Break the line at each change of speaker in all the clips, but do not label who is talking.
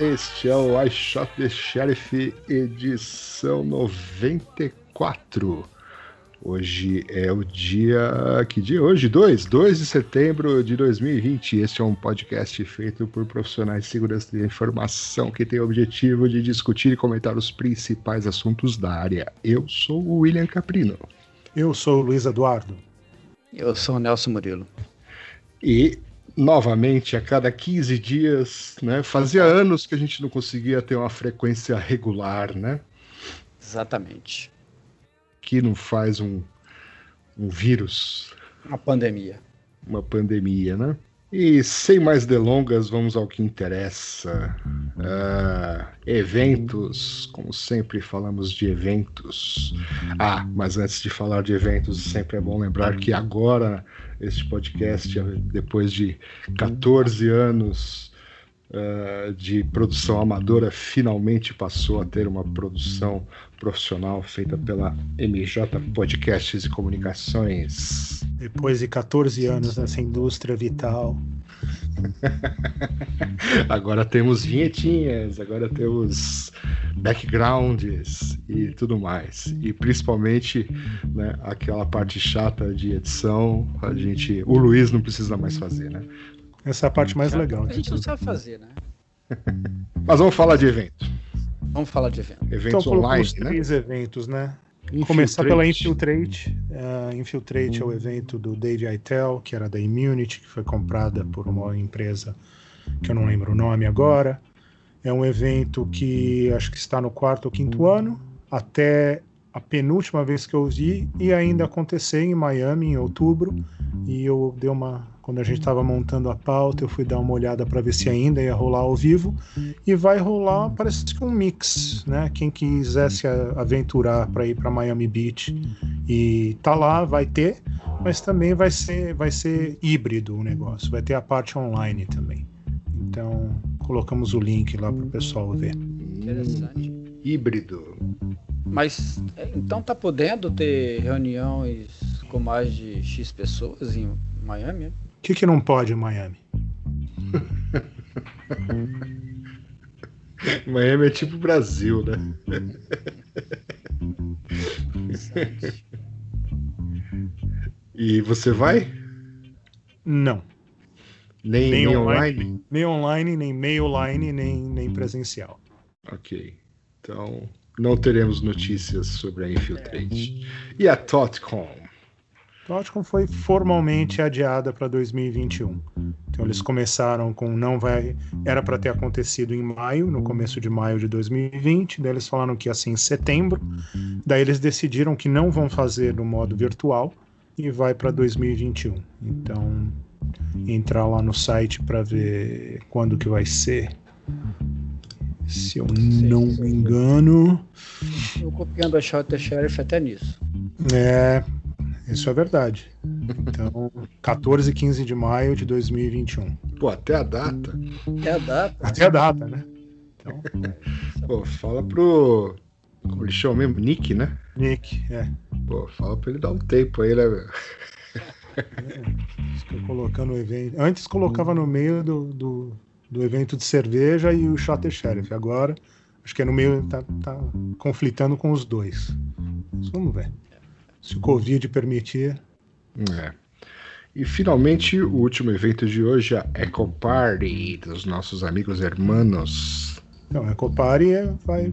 este é o I Shot the Sheriff, edição 94. Hoje é o dia. Que dia? é Hoje, 2? 2 de setembro de 2020. Este é um podcast feito por profissionais de segurança da informação que tem o objetivo de discutir e comentar os principais assuntos da área. Eu sou o William Caprino.
Eu sou o Luiz Eduardo.
Eu sou o Nelson Murilo.
E novamente, a cada 15 dias, né? Fazia anos que a gente não conseguia ter uma frequência regular, né?
Exatamente.
Que não faz um, um vírus,
Uma pandemia.
uma pandemia, né? E sem mais delongas, vamos ao que interessa. Ah, eventos, como sempre falamos de eventos. Ah, mas antes de falar de eventos, sempre é bom lembrar que agora este podcast, depois de 14 anos ah, de produção amadora, finalmente passou a ter uma produção profissional feita pela MJ Podcasts e Comunicações.
Depois de 14 anos nessa indústria vital,
Agora temos vinhetinhas, agora temos backgrounds e tudo mais. E principalmente né, aquela parte chata de edição, a gente. O Luiz não precisa mais fazer, né?
essa é a parte mais legal.
A gente não sabe fazer, né?
Mas vamos falar de evento.
Vamos falar de evento.
Então,
Eventos
colocou
online,
os
né?
três eventos, né? Começar pela Infiltrate. Uh, Infiltrate é o evento do Dave Itel, que era da Immunity, que foi comprada por uma empresa que eu não lembro o nome agora. É um evento que acho que está no quarto ou quinto ano, até a penúltima vez que eu vi, e ainda acontecer em Miami em outubro. E eu dei uma. Quando a gente estava montando a pauta, eu fui dar uma olhada para ver se ainda ia rolar ao vivo. E vai rolar, parece que um mix, né? Quem quisesse a- aventurar para ir para Miami Beach e tá lá, vai ter, mas também vai ser, vai ser híbrido o negócio, vai ter a parte online também. Então, colocamos o link lá para o pessoal ver.
Interessante.
Híbrido.
Mas é, então tá podendo ter reuniões com mais de X pessoas em Miami?
O que, que não pode em Miami?
Miami é tipo Brasil, né? E você vai?
Não.
Nem,
Nem
nem
online.
online?
Nem online, nem meio line, nem, nem presencial.
Ok. Então, não teremos notícias sobre a Infiltrate. E a TotCon?
TotCon foi formalmente adiada para 2021. Então eles começaram com não vai, era para ter acontecido em maio, no começo de maio de 2020, daí eles falaram que ia ser em setembro. Daí eles decidiram que não vão fazer no modo virtual e vai para 2021. Então entrar lá no site para ver quando que vai ser. Se eu não me engano,
Eu copiando a Shot the Sheriff até nisso.
é, isso é verdade. Então, 14 e 15 de maio de 2021.
Pô, até a data.
Até a data.
Até a data, né? Então,
Pô, fala pro. Como ele chama mesmo? Nick, né?
Nick, é.
Pô, fala pra ele dar um tempo aí, né, meu?
Estou colocando o evento. Antes colocava no meio do, do, do evento de cerveja e o Shot Sheriff. Agora, acho que é no meio, tá, tá conflitando com os dois. Mas vamos ver. Se o Covid permitir.
É. E finalmente o último evento de hoje, a Eco Party dos nossos amigos hermanos.
Então, a Ecopari é, vai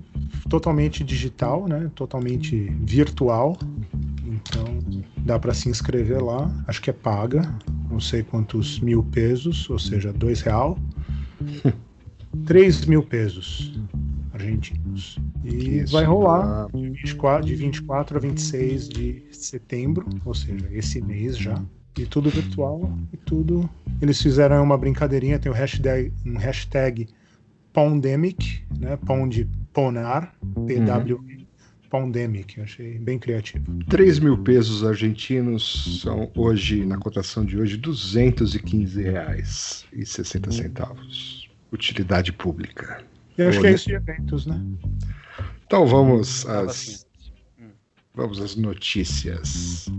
totalmente digital, né? Totalmente virtual. Então, dá para se inscrever lá. Acho que é paga. Não sei quantos mil pesos, ou seja, dois real. 3 mil pesos argentinos. E
Isso,
vai rolar
ah,
de 24, de 24 a 26 de setembro, ou seja, esse mês já. E tudo virtual e tudo. Eles fizeram uma brincadeirinha, tem o hashtag, um hashtag Pandemic, né? Pão de Ponar, PW, Pandemic. Eu achei bem criativo.
3 mil pesos argentinos são hoje, na cotação de hoje, 215 reais e 60 centavos. Utilidade pública.
Eu acho
Olha.
que é isso de eventos, né?
Então vamos às,
assim.
vamos às notícias.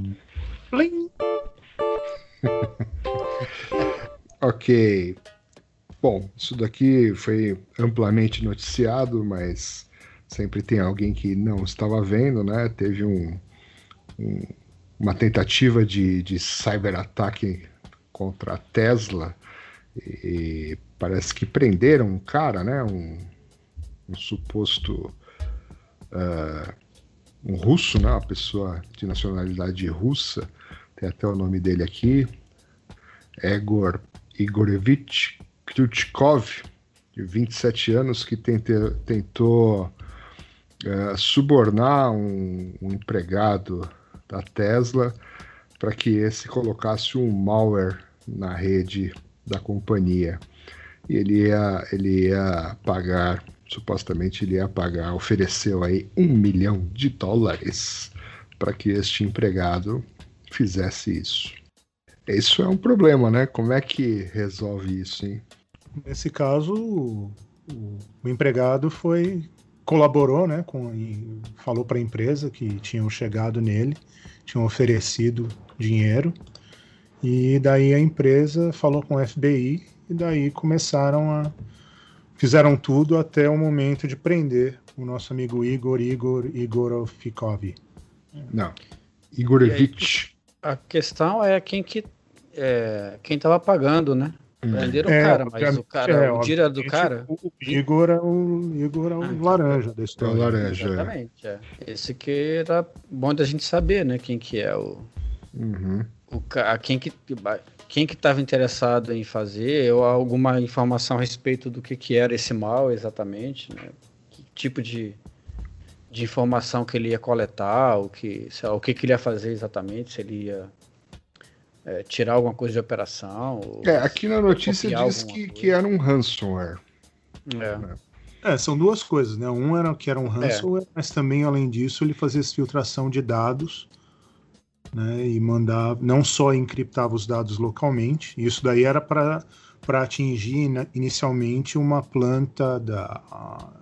Ok. Bom, isso daqui foi amplamente noticiado, mas sempre tem alguém que não estava vendo, né? Teve um, um- uma tentativa de, de cyberataque contra a Tesla e parece que prenderam um cara, né? Um, um suposto ah, um russo, né? Uma pessoa de nacionalidade russa. Tem até o nome dele aqui. Egor Igorevich Kryuchkov, de 27 anos, que tente- tentou eh, subornar um, um empregado da Tesla para que esse colocasse um malware na rede da companhia. E ele ia, ele ia pagar, supostamente ele ia pagar, ofereceu aí um milhão de dólares para que este empregado fizesse isso. Isso é um problema, né? Como é que resolve isso, hein?
Nesse caso, o, o- empregado foi colaborou, né, com falou para a empresa que tinham chegado nele, tinham oferecido dinheiro e daí a empresa falou com o FBI e daí começaram a fizeram tudo até o momento de prender o nosso amigo Igor Igor Igorofikov.
Não. Igorevich.
A questão é quem que é, quem tava pagando, né? Prenderam
É,
o cara, mas o cara,
é,
o dinheiro era do cara.
O o Igor é o Igor é o
Ah,
laranja da
É o
história.
laranja. é.
Exatamente, é. Esse que era bom da gente saber, né? Quem que é o,
Uhum.
o ca- quem que quem que estava interessado em fazer ou alguma informação a respeito do que que era esse mal exatamente, né? Que tipo de, de informação que ele ia coletar, o que sei lá, o que que ele ia fazer exatamente, se ele ia é, tirar alguma coisa de operação. ou-
É, aqui na notícia diz que,
coisa.
que era um ransomware.
É.
É, são duas coisas, né? Um era que era um ransomware, mas também, além disso, ele fazia filtração de dados, né? E mandava, não só encriptava os dados localmente, isso daí era para para atingir ina- inicialmente uma planta da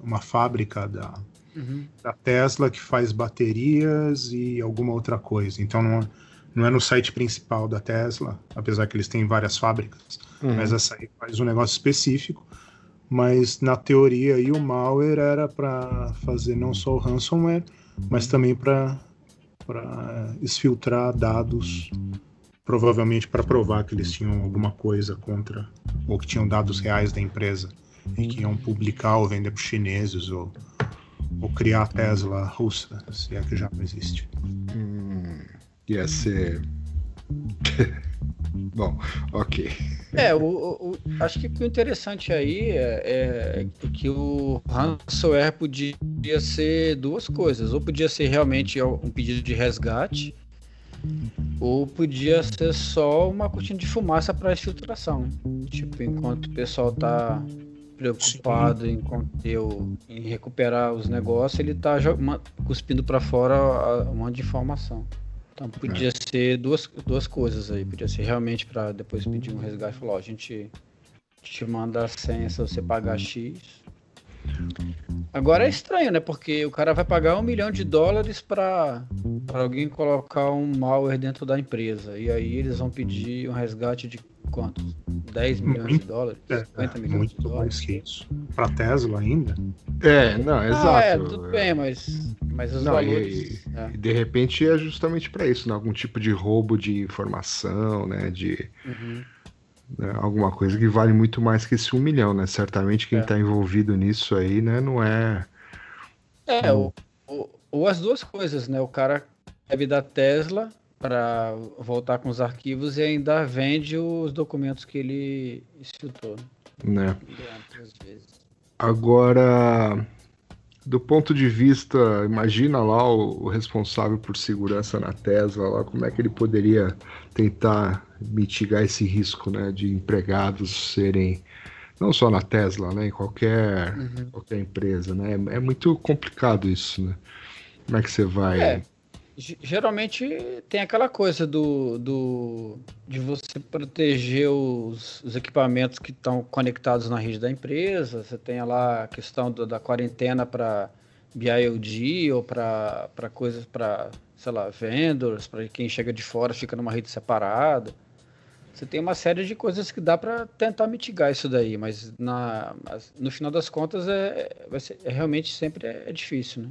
uma fábrica da,
Uhum.
da Tesla que faz baterias e alguma outra coisa. Então não, é- não é no site principal da Tesla, apesar que eles têm várias fábricas,
Uhum.
mas essa aí faz um negócio específico. Mas na teoria aí o malware era para fazer não só o ransomware, mas também para para exfiltrar dados, provavelmente para provar que eles tinham alguma coisa contra ou que tinham dados reais da empresa e que iam publicar ou vender para os chineses ou ou criar a Tesla russa, se é que já não existe.
Hum, ia ser. Bom, ok.
É, o, o- o- acho que o interessante aí é, é que o ransomware podia ser duas coisas. Ou podia ser realmente um pedido de resgate, ou podia ser só uma cortina de fumaça para exfiltração. né? Tipo, enquanto o pessoal tá preocupado em conter o, em recuperar os negócios, ele tá cuspindo para fora um monte de informação. Então podia ser duas, duas coisas aí. Podia ser realmente para depois pedir um resgate e falar, ó, a gente te manda a senha se você pagar X. Agora é estranho, né? Porque o cara vai pagar um milhão de dólares para alguém colocar um malware dentro da empresa. E aí eles vão pedir um resgate de quanto? 10 milhões de
Muito,
dólares?
É,
50 milhões de
muito
dólares?
mais que isso. Para Tesla ainda?
É, não, exato.
Ah, é, tudo bem, mas, mas os
Não,
valores.
e,
é.
e de repente é justamente para isso, né? Algum tipo de roubo de informação, né? De
Uhum.
Né, alguma coisa que vale muito mais que esse um milhão, né? Certamente quem
É.
está envolvido nisso aí, né? Não é.
É, ou, ou, as duas coisas, né? O cara deve da Tesla para voltar com os arquivos e ainda vende os documentos que ele exfiltrou.
Né? Agora, do ponto de vista, imagina lá o, o, responsável por segurança na Tesla, lá, como é que ele poderia tentar mitigar esse risco né, de empregados serem, não só na Tesla, né, em qualquer, uhum. qualquer empresa. Né? É, é, muito complicado isso. Né? Como é que você vai.
É, geralmente tem aquela coisa do, do de você proteger os, os equipamentos que estão conectados na rede da empresa. Você tem lá a questão do, da quarentena para BIOD ou para coisas para, sei lá, vendors, para quem chega de fora fica numa rede separada. Você tem uma série de coisas que dá para tentar mitigar isso daí, mas na, no final das contas é, vai ser, é realmente sempre é, é difícil, né?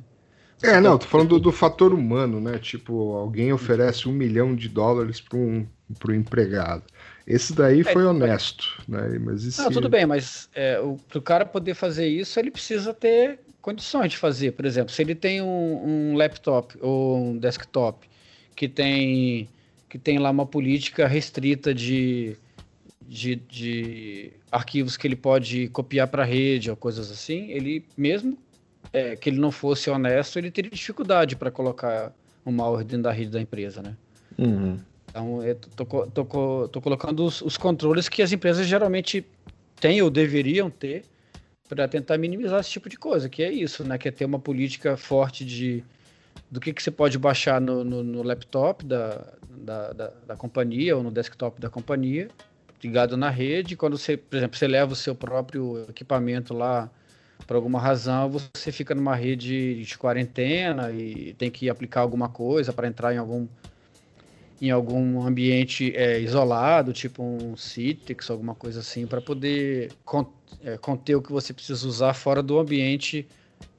É, não, tô falando do, do, fator humano, né? Tipo, alguém oferece um milhão de dólares para um, um empregado. Esse daí é, foi honesto, né? Mas esse...
Não, tudo bem, mas é, o, o cara poder fazer isso, ele precisa ter condições de fazer. Por exemplo, se ele tem um, um laptop ou um desktop que tem, que tem lá uma política restrita de, de, de arquivos que ele pode copiar para a rede ou coisas assim, ele mesmo é, que ele não fosse honesto, ele teria dificuldade para colocar um malware dentro da rede da empresa, né?
Uhum.
Então, eu tô, tô, tô, tô colocando os, os, controles que as empresas geralmente têm ou deveriam ter para tentar minimizar esse tipo de coisa, que é isso, né? Que é ter uma política forte de do que, que você pode baixar no, no, no laptop da, da, da, da, companhia ou no desktop da companhia, ligado na rede. Quando você, por exemplo, você leva o seu próprio equipamento lá por alguma razão você fica numa rede de quarentena e tem que aplicar alguma coisa para entrar em algum em algum ambiente é, isolado, tipo um Citrix, alguma coisa assim, para poder con é, conter o que você precisa usar fora do ambiente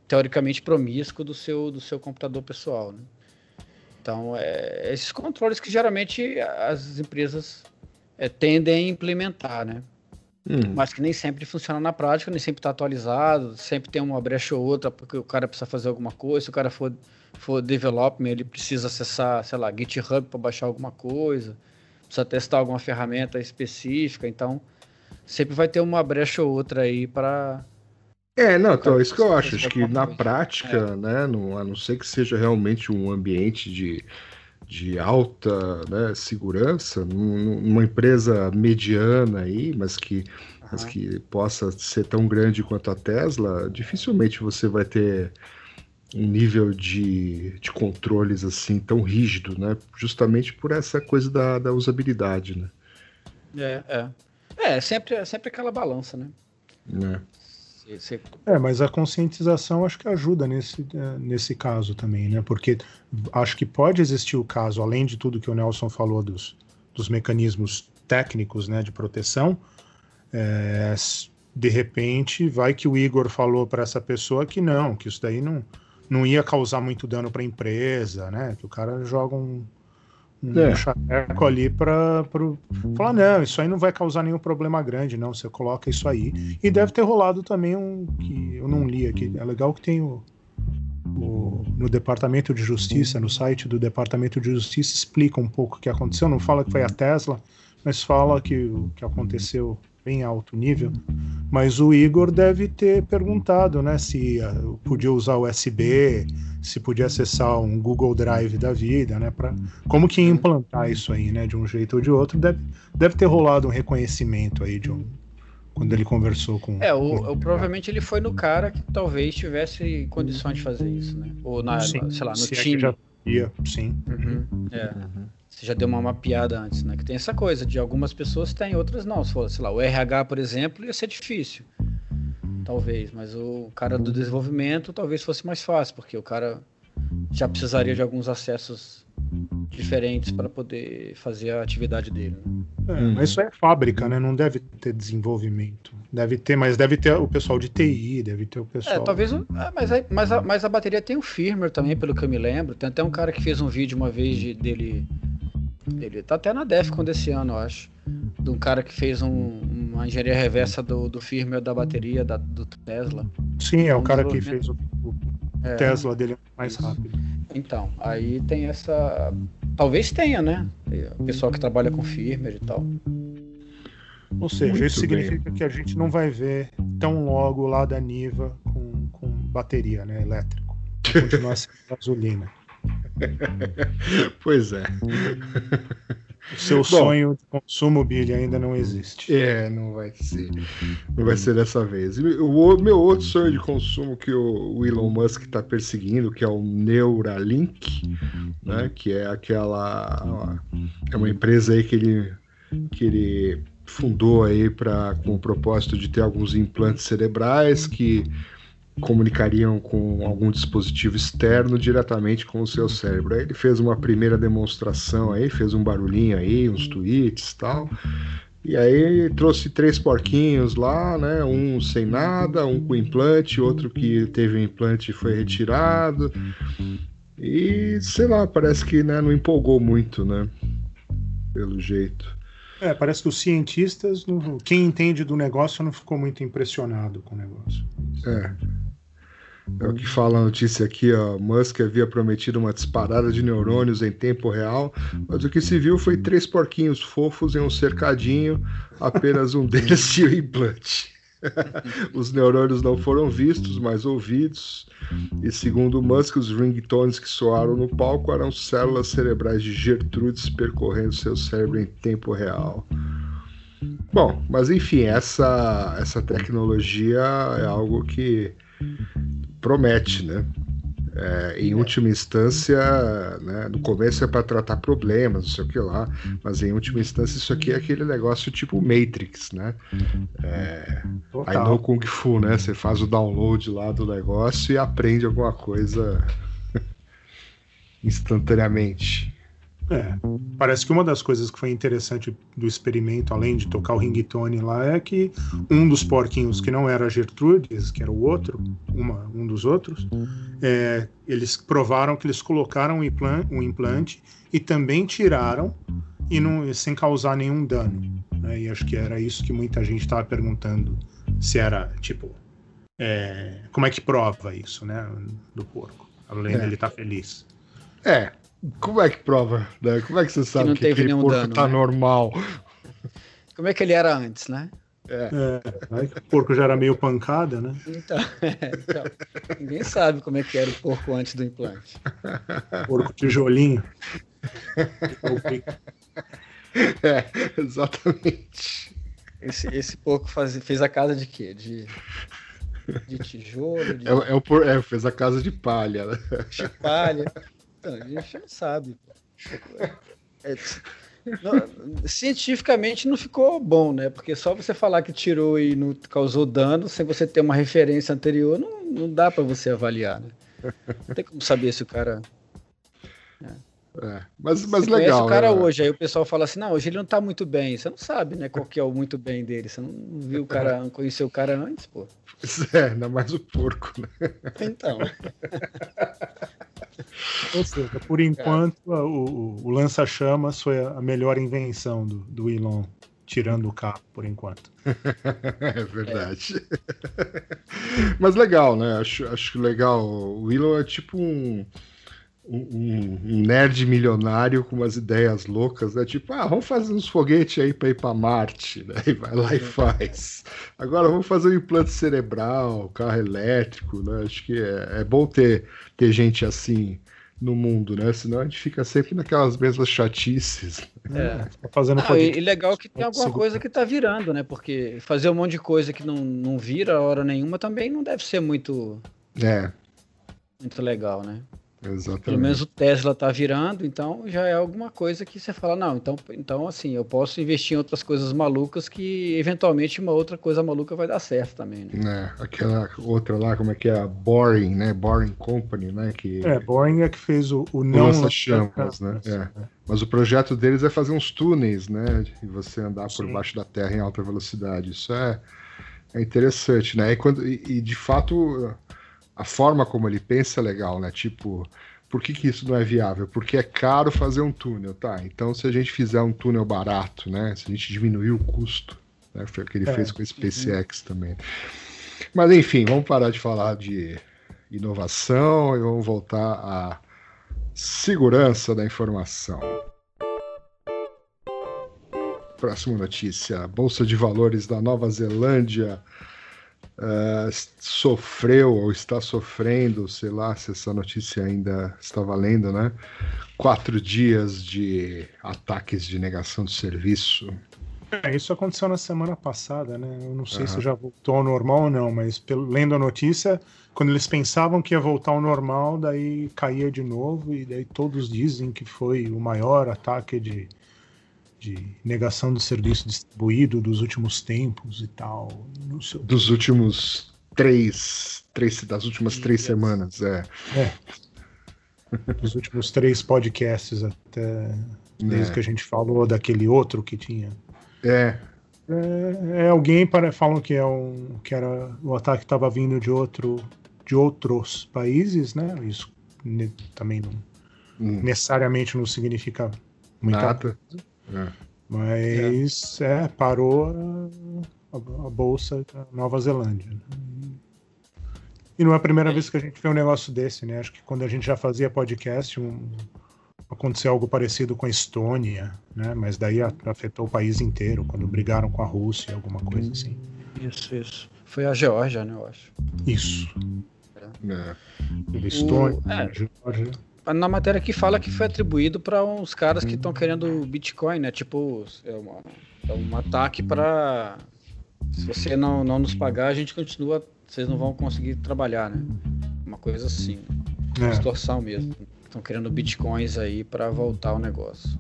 teoricamente promíscuo do seu, do seu computador pessoal. Né? Então, é, esses controles que geralmente as empresas é, tendem a implementar, né? Hum. Mas que nem sempre funciona na prática, nem sempre está atualizado, sempre tem uma brecha ou outra, porque o cara precisa fazer alguma coisa. Se o cara for, for development, ele precisa acessar, sei lá, GitHub para baixar alguma coisa, precisa testar alguma ferramenta específica. Então, sempre vai ter uma brecha ou outra aí para.
É, não, então, é isso que eu acho. Acho que na prática, é. né, não, a não ser que seja realmente um ambiente de de alta né, segurança, numa empresa mediana aí, mas que, mas que possa ser tão grande quanto a Tesla, dificilmente você vai ter um nível de, de controles assim tão rígido, né? Justamente por essa coisa da, da usabilidade, né?
É, é. É, sempre, é sempre aquela balança, né?
É.
É, mas a conscientização acho que ajuda nesse, é, nesse caso também, né? Porque acho que pode existir o caso, além de tudo que o Nelson falou dos, dos mecanismos técnicos né, de proteção, é, de repente vai que o Igor falou para essa pessoa que não, que isso daí não, não ia causar muito dano para a empresa, né? Que o cara joga um é. chaveco ali para falar, não, isso aí não vai causar nenhum problema grande, não. Você coloca isso aí. E deve ter rolado também um que eu não li aqui. É legal que tem o, o, no Departamento de Justiça, no site do Departamento de Justiça, explica um pouco o que aconteceu. Não fala que foi a Tesla, mas fala que o que aconteceu bem alto nível, mas o Igor deve ter perguntado, né, se uh, podia usar USB, se podia acessar um Google Drive da vida, né, para como que implantar isso aí, né, de um jeito ou de outro, deve, deve ter rolado um reconhecimento aí de um quando ele conversou com.
É, o,
com...
o provavelmente ele foi no cara que talvez tivesse condições de fazer isso, né? Ou na, sim, sei lá, no time. É já
ia, sim.
Uhum, é. Uhum. Você já deu uma mapeada antes, né? Que tem essa coisa de algumas pessoas têm, outras não. Se for, sei lá, o RH, por exemplo, ia ser difícil. Talvez, mas o cara do desenvolvimento talvez fosse mais fácil, porque o cara já precisaria de alguns acessos diferentes para poder fazer a atividade dele.
Né? É, mas isso é fábrica, né? Não deve ter desenvolvimento. Deve ter, mas deve ter o pessoal de TI, deve ter o pessoal.
É, talvez. É, mas, a, mas, a, mas a bateria tem o firmware também, pelo que eu me lembro. Tem até um cara que fez um vídeo uma vez de, dele ele tá até na Defcon desse ano, eu acho. De um cara que fez um, uma engenharia reversa do, do firmware da bateria da, do Tesla.
Sim, é o cara que fez o, o é, Tesla dele mais isso. rápido.
Então, aí tem essa. Talvez tenha, né? O pessoal que trabalha com firmware e tal.
Ou seja,
Muito
isso significa que a gente não vai ver tão logo lá da Niva com, com bateria, né, elétrico. Vai continuar sendo gasolina.
Pois é.
O seu sonho de consumo, Billy, ainda não existe.
É, não vai ser. Não vai ser dessa vez. O meu outro sonho de consumo que o Elon Musk está perseguindo, que é o Neuralink, né? Que é aquela é uma empresa aí que ele que ele fundou aí para com o propósito de ter alguns implantes cerebrais que comunicariam com algum dispositivo externo diretamente com o seu cérebro. Aí ele fez uma primeira demonstração aí, fez um barulhinho aí, uns tweets e tal. E aí trouxe três porquinhos lá, né? Um sem nada, um com implante, outro que teve o implante e foi retirado. E sei lá, parece que né, não empolgou muito, né? Pelo jeito.
É, parece que os cientistas, quem entende do negócio, não ficou muito impressionado com o negócio.
É. É o que fala a notícia aqui, ó. Musk havia prometido uma disparada de neurônios em tempo real, mas o que se viu foi três porquinhos fofos em um cercadinho, apenas um deles tinha o implante. os neurônios não foram vistos, mas ouvidos. E segundo Musk, os ringtones que soaram no palco eram células cerebrais de Gertrudes percorrendo seu cérebro em tempo real. Bom, mas enfim, essa, essa tecnologia é algo que promete, né? É, em última instância, né, no começo é para tratar problemas, não sei o que lá, mas em última instância isso aqui é aquele negócio tipo Matrix, né? É, aí no Kung Fu, né? Você faz o download lá do negócio e aprende alguma coisa instantaneamente.
É, parece que uma das coisas que foi interessante do experimento, além de tocar o ringtone lá, é que um dos porquinhos que não era Gertrudes, que era o outro, uma, um dos outros, é, eles provaram que eles colocaram um implan- um implante e também tiraram e não, sem causar nenhum dano. né? E acho que era isso que muita gente estava perguntando se era tipo é, como é que prova isso, né, do porco, além
É.
dele estar feliz.
É, como é que prova? Né? Como é que você sabe
não
que,
teve
aquele
nenhum
porco
dano,
tá
né?
normal?
Como é que ele era antes, né?
É.
É, que o porco já era meio pancada, né?
Então, então, ninguém sabe como é que era o porco antes do implante.
Porco tijolinho.
É, exatamente.
Esse, esse porco faz, fez a casa de quê? De, de tijolo, de
É, o- é o por- é, fez a casa de palha, né?
palha. Então, a gente não sabe. É, não, cientificamente não ficou bom, né? Porque só você falar que tirou e não causou dano, sem você ter uma referência anterior, não, não dá para você avaliar, né? Não tem como saber se o cara.
É, Mas, mas
você conhece
legal.
o cara
né?
hoje, aí o pessoal fala assim, não, hoje ele não tá muito bem. Você não sabe, né, qual que é o muito bem dele. Você não viu o cara, não conheceu o cara antes, pô.
É, ainda mais o porco, né?
Então.
Ou seja, por enquanto, a- o, o- o lança-chamas foi a melhor invenção do, do Elon, tirando o carro, por enquanto.
É verdade. Mas legal, né? Acho, acho legal. O Willow é tipo um, um, um nerd milionário com umas ideias loucas, né? Tipo, ah, vamos fazer uns foguetes aí para ir para Marte, né? E vai lá e faz. Agora vamos fazer um implante cerebral, carro elétrico, né? Acho que é, é bom ter, ter gente assim no mundo, né? Senão a gente fica sempre naquelas mesmas chatices.
É.
Tá fazendo
Ah, e, e legal que tem alguma coisa que tá virando, né? Porque fazer um monte de coisa que não, não vira a hora nenhuma também não deve ser muito,
É,
muito legal, né? Pelo
exatamente.
menos o Tesla tá virando, então já é alguma coisa que você fala, não, então, então assim, eu posso investir em outras coisas malucas que eventualmente uma outra coisa maluca vai dar certo também, né?
É, aquela outra lá, como é que é? A Boring, né? Boring Company, né? Que
É, Boeing é que fez o, o não
lança-chamas, né? É. Mas o projeto deles é fazer uns túneis, né? E você andar por
Sim.
baixo da terra em alta velocidade. Isso é, é interessante, né? E, quando, e, e, de fato a forma como ele pensa é legal, né? Tipo, por que, que isso não é viável? Porque é caro fazer um túnel, tá? Então se a gente fizer um túnel barato, né? Se a gente diminuir o custo, né? Foi o que ele
É.
fez com a SpaceX também. Mas enfim, vamos parar de falar de inovação e vamos voltar à segurança da informação. próxima notícia. A Bolsa de Valores da Nova Zelândia uh, sofreu ou está sofrendo, sei lá se essa notícia ainda está valendo, né? Quatro dias de ataques de negação de serviço.
É, isso aconteceu na semana passada, né? Eu não sei uhum. se já voltou ao normal ou não, mas pelo, lendo a notícia, quando eles pensavam que ia voltar ao normal, daí caía de novo, e daí todos dizem que foi o maior ataque de, de negação do serviço distribuído dos últimos tempos e tal.
Dos últimos três, três das últimas três semanas, é.
É. Dos últimos três podcasts até desde é. que a gente falou daquele outro que tinha
é.
É, é alguém para falam que é um que era o ataque estava vindo de outro de outros países, né? Isso ne, também não hum. necessariamente não significa muita
Nada. coisa.
É. Mas é. parou a, a, bolsa da Nova Zelândia. Né? E não é a primeira vez que a gente vê um negócio desse, né? Acho que quando a gente já fazia podcast, um, aconteceu algo parecido com a Estônia, né? Mas daí afetou o país inteiro quando brigaram com a Rússia, alguma coisa assim.
Isso, isso. Foi a Geórgia, né? Eu acho.
Isso. É. Estônia, o... é. Geórgia.
Na matéria que fala que foi atribuído para uns caras que estão querendo Bitcoin, né? Tipo, é, uma, é um ataque para se você não, não nos pagar, a gente continua, vocês não vão conseguir trabalhar, né? Uma coisa assim. É. Extorsão mesmo. Estão querendo bitcoins aí para voltar ao negócio.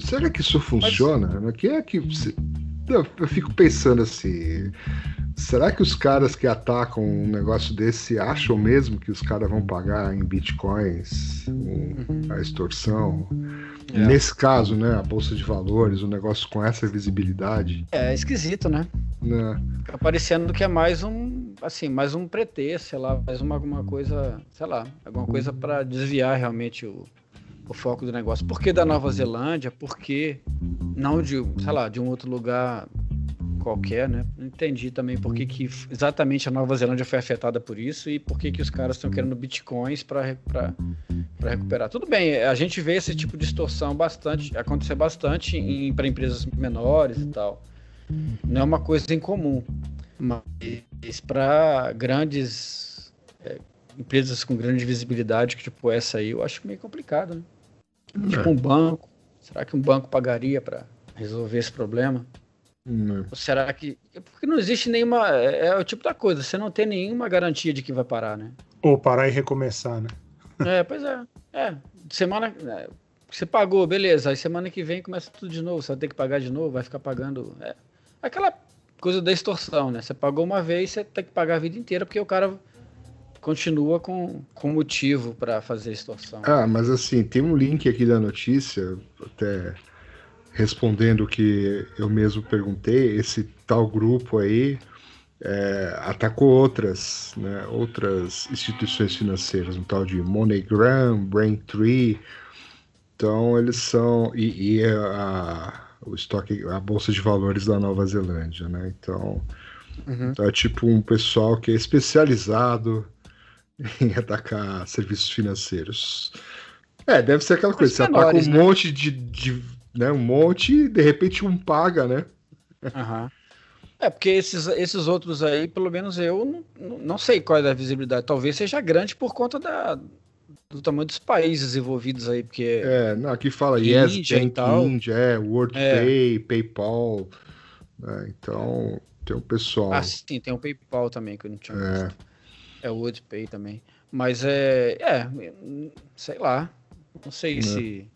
Será que isso funciona? Mas... Que é que eu fico pensando assim. Será que os caras que atacam um negócio desse acham mesmo que os caras vão pagar em bitcoins a extorsão? É. Nesse caso, né, a bolsa de valores, um negócio com essa visibilidade.
É esquisito, né?
né?
Fica parecendo que é mais um, assim, mais um pretexto, sei lá, mais uma alguma coisa, sei lá, alguma coisa para desviar realmente o, o foco do negócio. Por que da Nova Zelândia? Por que não de, sei lá, de um outro lugar qualquer, né? Não entendi também por que, que exatamente a Nova Zelândia foi afetada por isso e por que, que os caras estão querendo bitcoins para recuperar. Tudo bem, a gente vê esse tipo de distorção bastante, acontecer bastante para empresas menores e tal. Não é uma coisa incomum, mas para grandes é, empresas com grande visibilidade, que tipo essa aí, eu acho meio complicado, né? É. Tipo um banco. Será que um banco pagaria para resolver esse problema?
Não.
Ou será que. Porque não existe nenhuma. É, é, o tipo da coisa, você não tem nenhuma garantia de que vai parar, né?
Ou parar e recomeçar, né?
É, pois é. É. Semana. É, você pagou, beleza. Aí semana que vem começa tudo de novo. Você vai ter que pagar de novo, vai ficar pagando. É. Aquela coisa da extorsão, né? Você pagou uma vez, você tem que pagar a vida inteira, porque o cara continua com, com motivo para fazer extorsão.
Ah, mas assim, tem um link aqui da notícia, até respondendo o que eu mesmo perguntei, esse tal grupo aí é, atacou outras, né, outras instituições financeiras, um tal de MoneyGram, Braintree. Então eles são e, e a, o estoque, a bolsa de valores da Nova Zelândia, né? Então, uhum. então é tipo um pessoal que é especializado em atacar serviços financeiros. É, deve ser aquela coisa, você ataca um né? monte de, de né? Um monte e de repente um paga, né?
Uhum. É, porque esses, esses outros aí, pelo menos eu não, não sei qual é a visibilidade. Talvez seja grande por conta da, do tamanho dos países envolvidos aí, porque...
É, não, aqui fala Yes, Índia Bank India, é, WorldPay, é. PayPal, né? então tem o pessoal...
Ah, sim, tem o PayPal também, que eu não tinha é. visto. É o WorldPay também. Mas é, é, sei lá, não sei é. se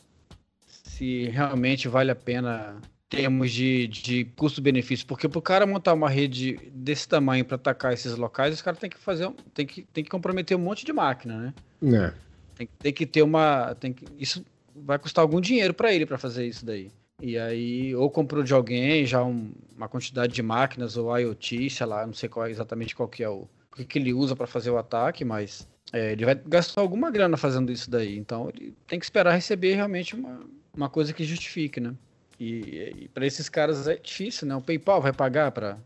se realmente vale a pena termos de, de custo-benefício, porque para o cara montar uma rede desse tamanho para atacar esses locais, os caras tem que fazer, tem que, tem que comprometer um monte de máquina,
né? É.
Tem, tem que ter uma, tem que, isso vai custar algum dinheiro para ele para fazer isso daí. E aí, ou comprou de alguém já um, uma quantidade de máquinas ou IoT, sei lá, não sei qual, exatamente qual que é o, o que, ele usa para fazer o ataque, mas é, ele vai gastar alguma grana fazendo isso daí. Então ele tem que esperar receber realmente uma, uma coisa que justifique, né? E, e para esses caras é difícil, né? O PayPal vai pagar para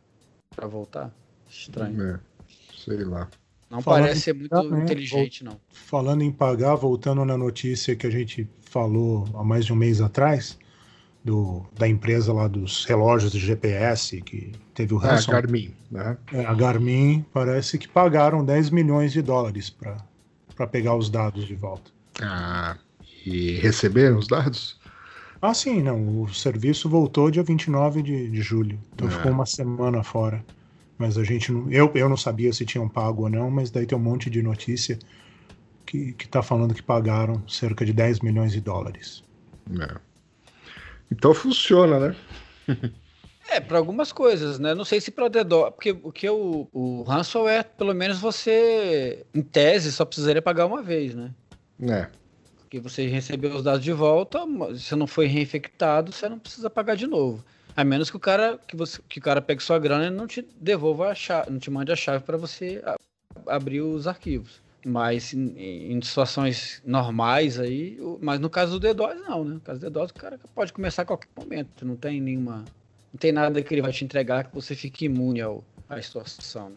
voltar? Estranho.
É, sei lá.
Não falando parece ser muito pagar, inteligente, não.
Falando em pagar, voltando na notícia que a gente falou há mais de um mês atrás, do, da empresa lá dos relógios de GPS que teve o ransom.
Garmin, né?
É, a Garmin parece que pagaram 10 milhões de dólares para pegar os dados de volta.
Ah, e receberam os dados?
Ah, sim, não. O serviço voltou dia 29 de, de julho. Então
É.
ficou uma semana fora. Mas a gente não. Eu, eu não sabia se tinham pago ou não, mas daí tem um monte de notícia que, que tá falando que pagaram cerca de 10 milhões de dólares.
É. Então funciona, né?
É, para algumas coisas, né? Não sei se para DDoS, porque o que o, o ransomware, pelo menos você, em tese, só precisaria pagar uma vez, né?
É.
Porque você recebeu os dados de volta, você não foi reinfectado, você não precisa pagar de novo. A menos que o cara que você que o cara pegue sua grana e não te devolva a chave, não te mande a chave para você abrir os arquivos. Mas em, em situações normais aí, mas no caso do DDoS não, né? No caso do DDoS o cara pode começar a qualquer momento, não tem nenhuma não tem nada que ele vai te entregar que você fique imune ao, à situação, né?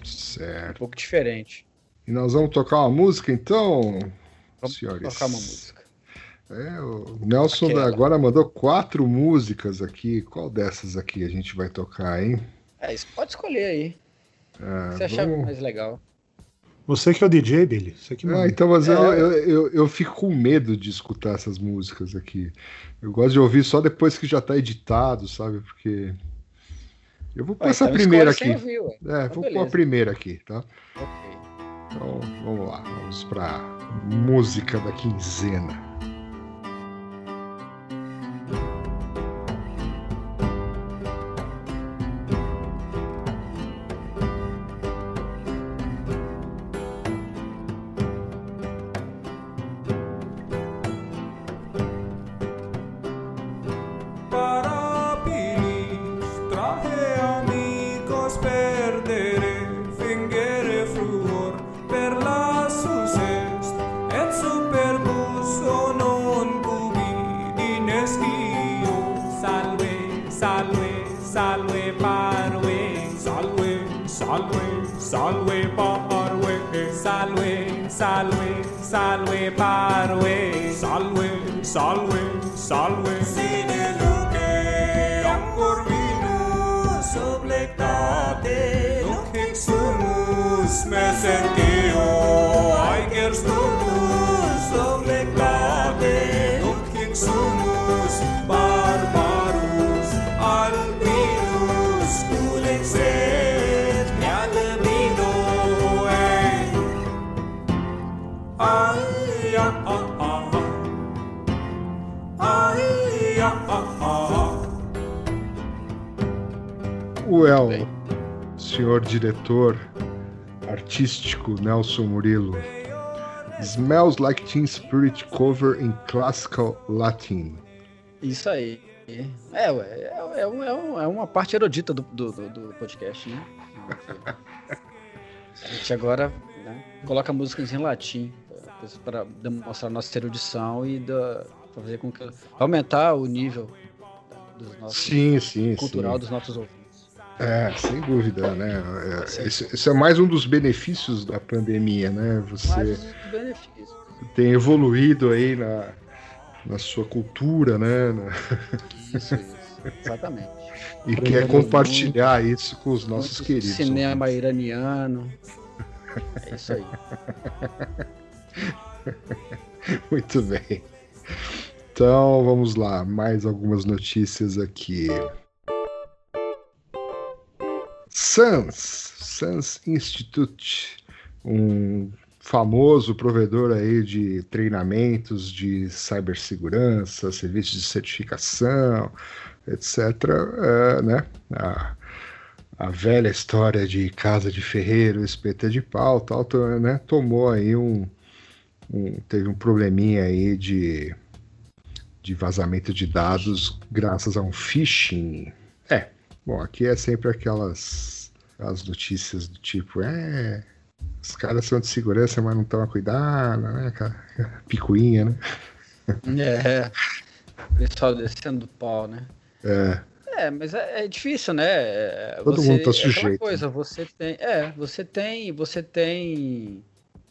É um
Certo.
pouco diferente.
E nós vamos tocar uma música então,
Vamos
senhores.
tocar uma música.
É, o Nelson
Aquela.
agora mandou quatro músicas aqui. Qual dessas aqui a gente vai tocar, hein?
É, isso pode escolher aí.
Ah,
você achar
vamos-
mais legal.
Você que é o DJ, Billy. Você que
Ah, então, mas
É.
eu, eu, eu, eu fico com medo de escutar essas músicas aqui. Eu gosto de ouvir só depois que já tá editado, sabe? Porque. Eu vou pôr
Ué,
essa
então
primeira
escolhe
aqui.
ué.
É,
Então,
vou pôr a
beleza.
primeira aqui, tá?
Ok.
Então, vamos lá. Vamos pra música da quinzena.
me sentí
O El,
Bem.
senhor diretor artístico Nelson Murilo. Smells Like Teen Spirit cover in classical Latin.
Isso aí. É, ué, é, é, um- é um- é uma parte erudita do, do, do- podcast, né? A gente agora né, coloca músicas em latim para demonstrar nossa erudição e da, fazer com que aumentar o nível dos nossos,
Sim, sim,
cultural
sim.
dos nossos ouvintes.
É, sem dúvida, né? É, esse, esse é mais um dos benefícios da pandemia, né? Você tem evoluído aí na, na sua cultura, né?
Isso, isso. Exatamente.
E quer compartilhar isso com os nossos queridos.
Cinema iraniano. É isso aí.
Muito bem. Então vamos lá, mais algumas notícias aqui. SANS, SANS Institute, um famoso provedor aí de treinamentos de cibersegurança, serviços de certificação, etc. é, né? A, a velha história de casa de ferreiro, espeta de pau, tal, né? tomou aí um, um- teve um probleminha aí de, de vazamento de dados graças a um phishing. É, bom, aqui é sempre aquelas, aquelas notícias do tipo, é, os caras são de segurança, mas não tomam cuidado, né? Aquela picuinha, né?
É. Pessoal descendo do pau, né?
É,
É, mas é, é difícil, né? É,
Todo
você-
mundo tá
é
sujeito.
coisa, você tem, é, você tem, você tem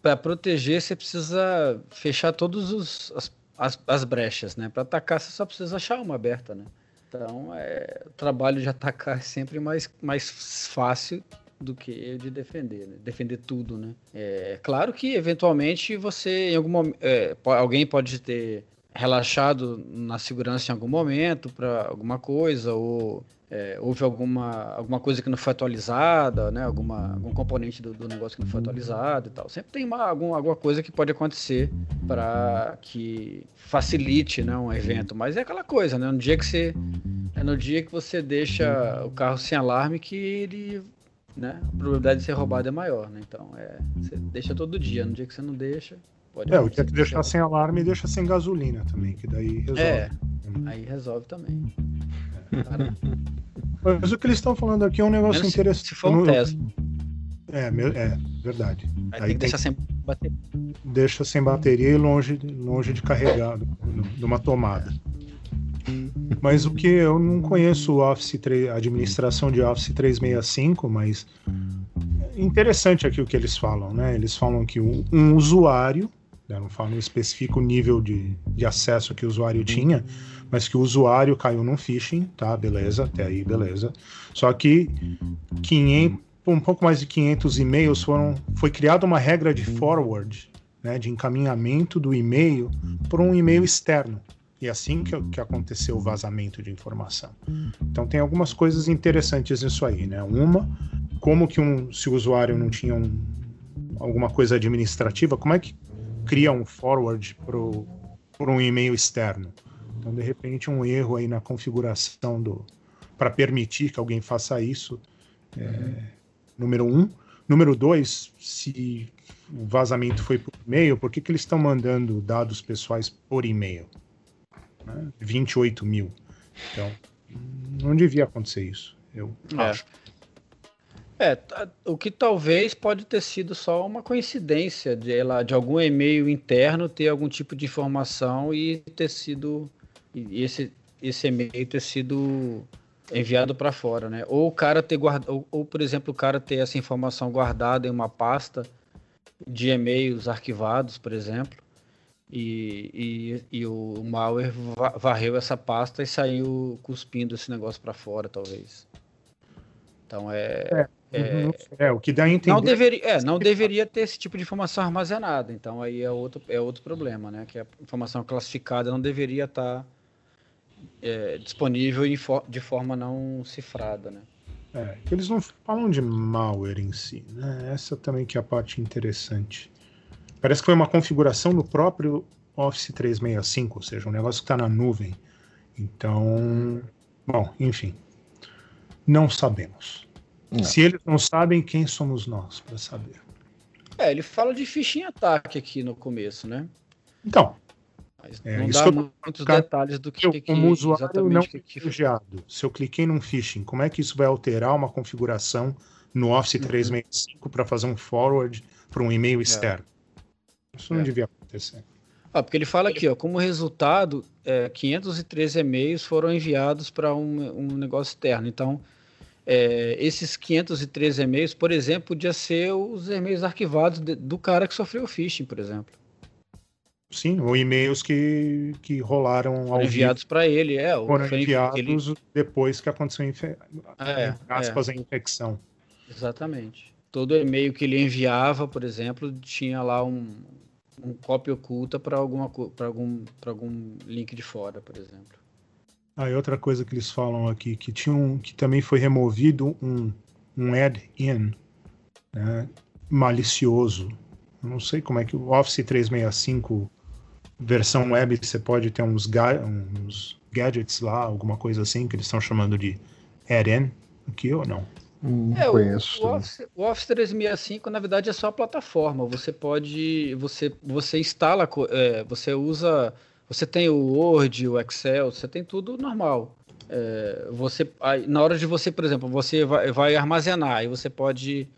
para proteger, você precisa fechar todos os as as, as brechas, né? Para atacar você só precisa achar uma aberta, né? Então, é, o trabalho de atacar é sempre mais, mais fácil do que de defender, né? defender tudo, né? É claro que eventualmente você em algum momento é, alguém pode ter relaxado na segurança em algum momento para alguma coisa ou é, houve alguma, alguma coisa que não foi atualizada, né? Alguma, algum componente do, do negócio que não foi atualizado e tal. Sempre tem uma, algum, alguma coisa que pode acontecer para que facilite né, um evento. Mas é aquela coisa, né? No dia que você. É no dia que você deixa o carro sem alarme que ele. Né, a probabilidade de ser roubado é maior, né? Então, é, você deixa todo dia. No dia que você não deixa, pode
É, o
acontecer
dia que deixar sem alarme, deixa sem gasolina também, que daí resolve.
É, aí resolve também. Cara,
Mas o que eles estão falando aqui é um negócio interessante.
Se for um Tesla,
É, é, verdade.
aí
Aí
tem que deixar sem bater.
deixa sem bateria e longe, longe de carregar no- numa tomada. Mas o que eu não conheço o Office 3, a administração de Office 365, mas é interessante aqui o que eles falam, né? Eles falam que um, um usuário, né, não falam, não especifica o nível de, de acesso que o usuário tinha, mas que o usuário caiu num phishing, tá? Beleza, até aí, beleza. Só que 500, um pouco mais de 500 e-mails foram, foi criada uma regra de forward, né, de encaminhamento do e-mail para um e-mail externo. E é assim que, que aconteceu o vazamento de informação. Então tem algumas coisas interessantes nisso aí, né? Uma, como que um, se o usuário não tinha um, alguma coisa administrativa, como é que cria um forward para um e-mail externo? Então, de repente, um erro aí na configuração do para permitir que alguém faça isso. é, número um. Número dois, se o vazamento foi por e-mail, por que, que eles estão mandando dados pessoais por e-mail? Né? 28 mil. Então, não devia acontecer isso. Eu
É.
acho.
É, tá- o que talvez pode ter sido só uma coincidência de, de algum e-mail interno ter algum tipo de informação e ter sido e esse, esse e-mail ter sido enviado para fora, né? Ou o cara ter guardado, ou, ou, por exemplo, o cara ter essa informação guardada em uma pasta de e-mails arquivados, por exemplo, e, e, e o malware va- varreu essa pasta e saiu cuspindo esse negócio para fora, talvez. Então é,
Uhum. É, o que dá a entender.
não deveria, é, não deveria ter esse tipo de informação armazenada. Então aí é outro, é outro problema, né? Que a informação classificada não deveria estar é, disponível em for- de forma não cifrada, né?
É, eles não falam de malware em si, né? Essa também que é a parte interessante. Parece que foi uma configuração do próprio Office 365, ou seja, um negócio que está na nuvem. Então, bom, enfim, não sabemos.
Não.
Se eles não sabem, quem somos nós para saber?
É, ele fala de phishing ataque aqui no começo, né?
Então,
Mas
É,
não
isso
dá
eu
muitos detalhes do que,
eu,
que-
como usuário não
exatamente que, que
privilegiado, se eu cliquei num phishing, como é que isso vai alterar uma configuração no Office
Uhum.
365 para fazer um forward para um e-mail externo? Isso não
É.
devia acontecer.
Ah, porque ele fala aqui, ó, como resultado, é, 513 e-mails foram enviados para um, um negócio externo. Então, é, esses 513 e-mails, por exemplo, podia ser os e-mails arquivados de- do cara que sofreu o phishing, por exemplo.
Sim, ou e-mails que, que rolaram ao
enviados para ele, é.
foram enviados
ele-
depois que aconteceu a infe...
É,
entre aspas, a infecção.
Exatamente. Todo e-mail que ele enviava, por exemplo, tinha lá um, um cópia oculta para alguma para algum para algum link de fora, por exemplo.
Ah, e outra coisa que eles falam aqui, que tinha um, que também foi removido um, um add-in né, malicioso. Eu não sei como é que o Office 365 versão web você pode ter uns, ga uns gadgets lá, alguma coisa assim, que eles estão chamando de add-in aqui ou não?
Não
É, o-
conheço.
O, Office, o Office 365, na verdade, é só a plataforma. Você pode. Você, você instala, é, você usa. Você tem o Word, o Excel, você tem tudo normal. É, você, aí, na hora de você, por exemplo, você vai, vai armazenar, e você pode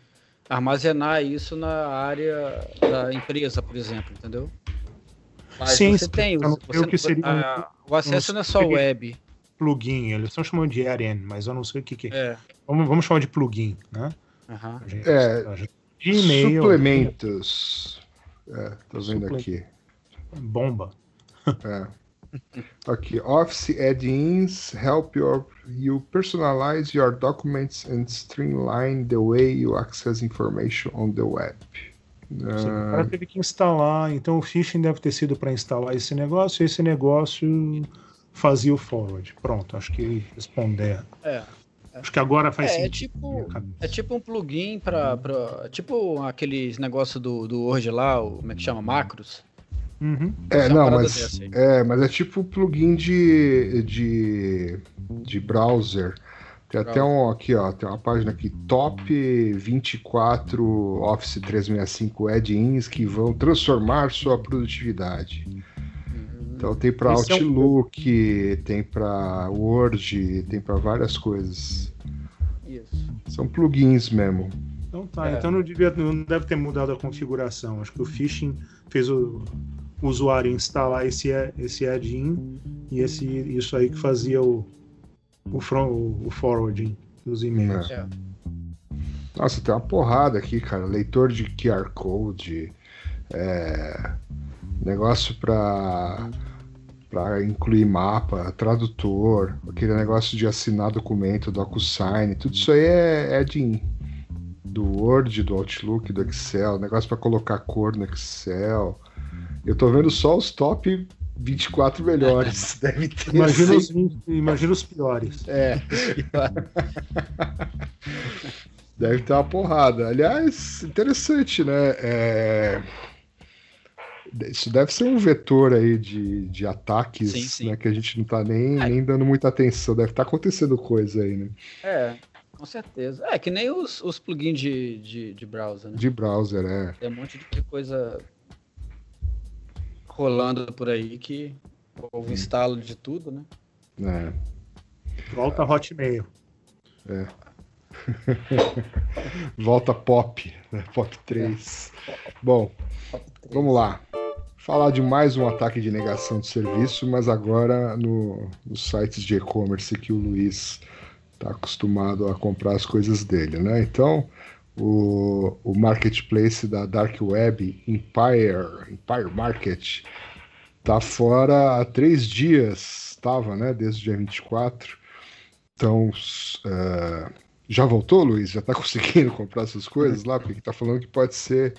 armazenar isso na área da empresa, por exemplo, entendeu? Mas
Sim,
você tem.
eu
Você,
o que seria um-
a- o acesso não é só web.
Plugin, eles estão chamando de add-in, mas eu não sei o que, que é.
É.
Vamos, vamos chamar de plugin, né? A gente-
É,
e-mail,
Suplementos. É, tô vendo
Suple-
aqui.
bomba.
É. Aqui, Office add-ins help your, you personalize your documents and streamline the way you access information on the web.
O cara
Ah,
teve que instalar, então o phishing deve ter sido para instalar esse negócio, e esse negócio fazia o forward. Pronto, acho que responder.
É.
Acho que agora faz
É, é
sentido. minha
tipo, é tipo um plugin para tipo aqueles negócios do, do Word lá, o, como é que chama? Macros.
Uhum.
é, não, mas é, mas é tipo plugin de, de, de browser. Tem até um aqui, ó, tem uma página aqui, top 24 Office 365 add-ins que vão transformar sua produtividade. Então tem para
Esse é um-
Outlook, tem para Word, tem para várias coisas.
Isso.
São plugins mesmo.
Então tá,
É.
então não, devia, não deve ter mudado a configuração. Acho que o phishing fez o, o usuário instalar esse, esse add-in e esse, isso aí que fazia o, o, front, o forwarding dos e-mails.
É.
Nossa, tem uma porrada aqui, cara. Leitor de QR Code, é, negócio para para incluir mapa, tradutor, aquele negócio de assinar documento, DocuSign, tudo isso aí é, é de do Word, do Outlook, do Excel, negócio para colocar cor no Excel. Eu tô vendo só os top 24 melhores. Deve ter
Imagina, os, 20 imagina os piores.
É. Deve ter uma porrada. Aliás, interessante, né? É, Isso deve ser um vetor aí de, de ataques
Sim, sim.
Né, que a gente não tá nem, nem dando muita atenção. Deve estar acontecendo coisa aí, né?
É, com certeza. É, que nem os, os plugins de, de, de browser, né?
De browser, é.
Tem um monte de coisa rolando por aí que houve instalo de tudo, né?
é.
Volta Hotmail.
Volta pop, né? Pop 3. Bom, vamos lá. Falar de mais um ataque de negação de serviço, mas agora no, nos sites de e-commerce que o Luiz está acostumado a comprar as coisas dele, né? Então, o, o marketplace da Dark Web, Empire, Empire Market, tá fora há três dias, estava, né? Desde o dia 24. Então, eh, já voltou, Luiz? Já está conseguindo comprar essas coisas lá? Porque está falando que pode ser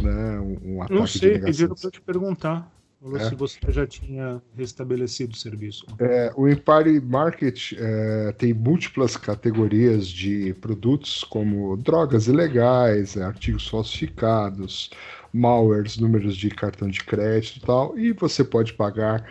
né, um, um ataque
Não sei, pediram para te perguntar. Falou
É?
se você já tinha restabelecido o serviço.
É, o Empire Market é, tem múltiplas categorias de produtos, como drogas ilegais, é, artigos falsificados, malwares, números de cartão de crédito e tal, e você pode pagar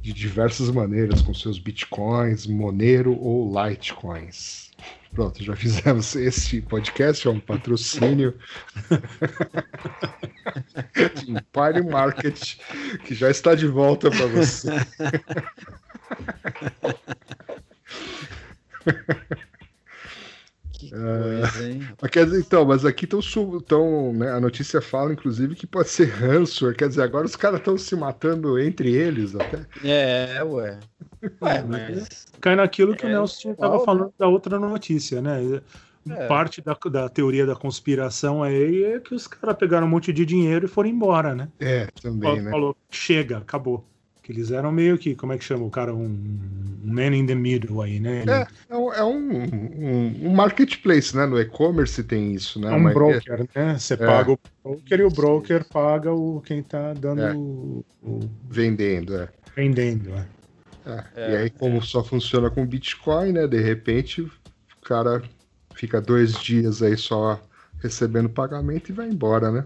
de diversas maneiras com seus bitcoins, Monero ou Litecoins. Pronto, já fizemos esse podcast, é um patrocínio de Empire Market, que já está de volta para você.
Que
É.
coisa, hein?
Mas quer dizer, então, mas aqui estão, tão, né, a notícia fala, inclusive, que pode ser ransomware. Quer dizer, agora os caras estão se matando entre eles até.
É, ué. Ué, mas.
Cai naquilo que
É,
o Nelson estava
né?
falando da outra notícia, né?
É.
Parte da, da teoria da conspiração aí é que os caras pegaram um monte de dinheiro e foram embora, né?
É, também, né?
Falou, chega, acabou. Que eles eram meio que, como é que chama o cara? Um, um man in the middle aí, né? Ele
É, é um, é um, um- um marketplace, né? No e-commerce tem isso, né?
é um
Uma-
broker, né? Você paga o broker e o broker paga o quem tá dando
É.
o,
vendendo, é.
vendendo. né?
É,
É,
e aí, como só funciona com Bitcoin, né? De repente, o cara fica dois dias aí só recebendo pagamento e vai embora, né?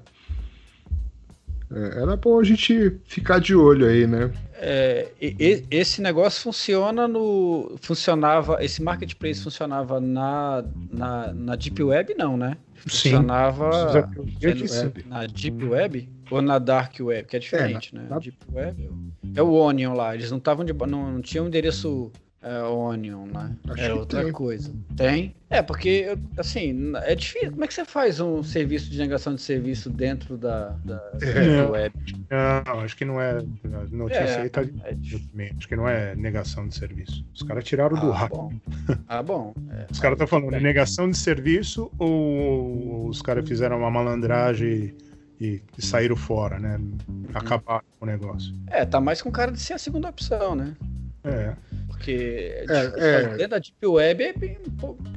É, era bom a gente ficar de olho aí, né?
É, e- esse negócio funciona no. Funcionava. Esse marketplace funcionava na, na, na Deep Web, não, né? Funcionava
dia que
na-
sim.
na Deep Web ou na Dark Web, que é diferente,
na-
né?
na-
Deep Web é o Onion lá. Eles não estavam de. Não, não tinham endereço é, Onion lá.
Acho que
outra
tem.
coisa. Tem? É, porque, assim, é difícil. Como é que você faz um serviço de negação de serviço dentro da, da
É.
Deep Web?
Não, acho que não é. A notícia
É,
aí tá
é.
Acho que não é negação de serviço. Os caras tiraram do
Ah,
ar.
bom. Ah, bom. É.
Os caras estão falando é negação de serviço ou os caras fizeram uma malandragem e, e saíram fora, né? Acabaram com o negócio.
É, tá mais com cara de ser a segunda opção, né?
É,
Porque
É,
tipo,
é.
dentro da Deep Web é bem-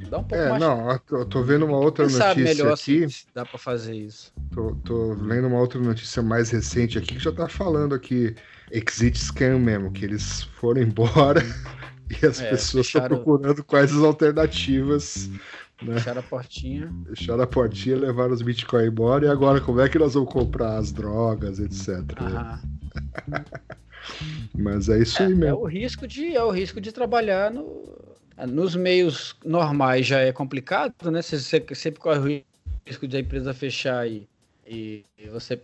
dá um pouco
É,
mais.
não, eu tô- vendo uma outra
Quem
notícia
melhor
aqui.
se dá pra fazer isso.
Tô, tô lendo uma outra notícia mais recente aqui que já tá falando aqui. Exit scam mesmo, que eles foram embora e as
É,
pessoas estão
fecharam-
procurando quais as alternativas. Né?
Fecharam a portinha.
Deixaram a portinha, levaram os Bitcoin embora e agora como é que nós vamos comprar as drogas, etc.
Aham.
Mas é isso aí
É
mesmo.
o risco de é o risco de trabalhar no, nos meios normais já é complicado, né? Você, você sempre corre o risco de a empresa fechar e, e você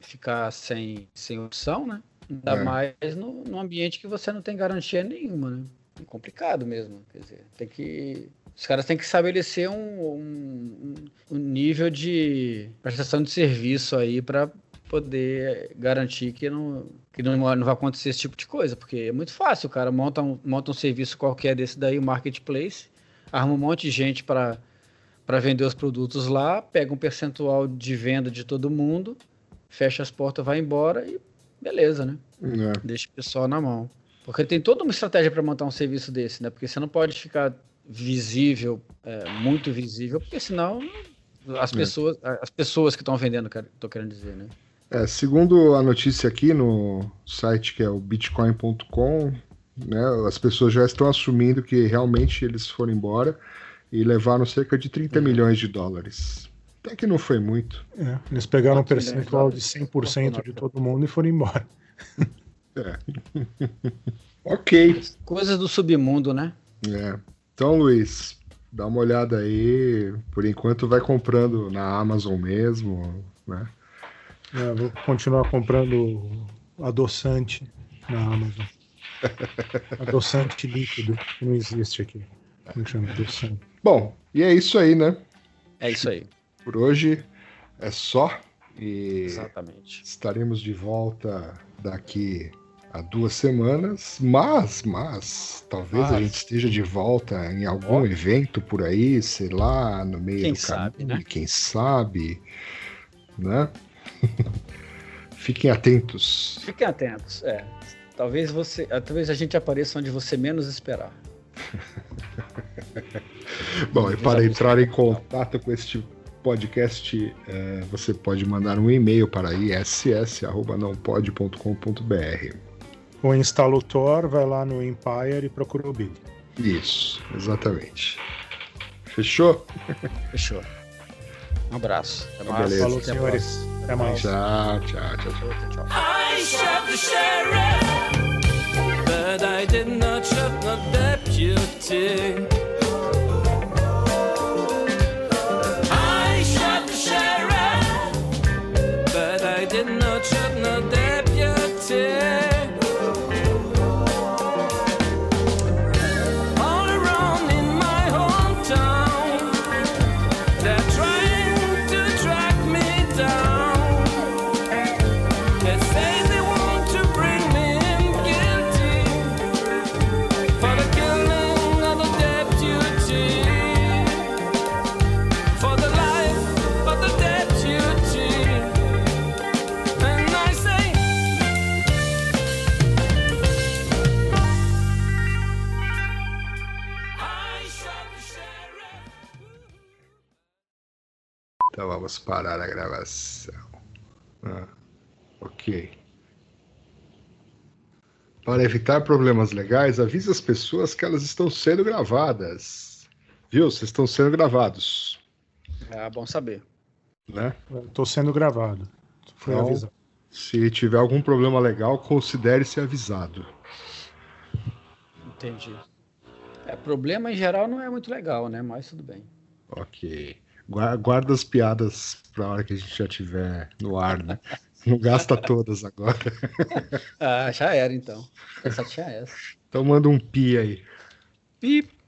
ficar sem, sem opção, né? Ainda
É.
mais no, no ambiente que você não tem garantia nenhuma, né? É complicado mesmo. Quer dizer, tem que. Os caras têm que estabelecer um, um, um nível de prestação de serviço aí para poder garantir que não, que não, não vai acontecer esse tipo de coisa, porque é muito fácil, o cara monta um, monta um serviço qualquer desse daí, um marketplace, arma um monte de gente para vender os produtos lá, pega um percentual de venda de todo mundo, fecha as portas, vai embora e beleza, né?
É.
Deixa o pessoal na mão. Porque tem toda uma estratégia para montar um serviço desse, né? Porque você não pode ficar visível, é, muito visível, porque senão as
É.
pessoas, as pessoas que estão vendendo, tô querendo dizer, né?
É, segundo a notícia aqui no site que é o bitcoin.com, né, as pessoas já estão assumindo que realmente eles foram embora e levaram cerca de 30
Uhum.
milhões de dólares. Até que não foi muito.
é. Eles pegaram um percentual de
dólares?
100% de todo mundo e foram embora.
Ok.
Coisas do submundo, né?
É. Então, Luiz, dá uma olhada aí. Por enquanto, vai comprando na Amazon mesmo, né?
É, vou continuar comprando adoçante na Amazon. adoçante líquido, que não existe aqui. Como chama? Adoçante.
Bom, e é isso aí, né?
É isso aí.
Por hoje é só. E
Exatamente.
estaremos de volta daqui a duas semanas, mas, mas, talvez a
Mas.
gente esteja de volta em algum evento por aí, sei lá, no meio
Quem
do
sabe,
caminho,
né?
quem sabe, né? Fiquem atentos.
Fiquem atentos. É. Talvez você, talvez a gente apareça onde você menos esperar.
Bom, e para entrar em contato com este podcast, eh, você pode mandar um e-mail para iss.nãopode.com.br.
Ou instala o Tor, vai lá no Empire e procura o Billy.
Isso, exatamente. Fechou?
Fechou. Um abraço. Até
Então,
mais.
beleza.
Falou,
Até
senhores. Até mais.
Tchau, tchau, tchau.
Outra, tchau.
I shot the sheriff, but I did not shoot the deputy.
Ok. Para evitar problemas legais, avise as pessoas que elas estão sendo gravadas. Viu? Vocês estão sendo gravados,
É bom saber.
né?
Estou sendo gravado. Foi
Então,
avisado.
Se tiver algum problema legal, considere-se avisado.
Entendi. É, problema em geral não é muito legal, né? Mas tudo bem.
Ok. Gua- Guarda as piadas para a hora que a gente já tiver no ar, né? Não gasta todas agora.
Ah, já era então. Essa tinha essa.
Então manda um pi aí.
Pip.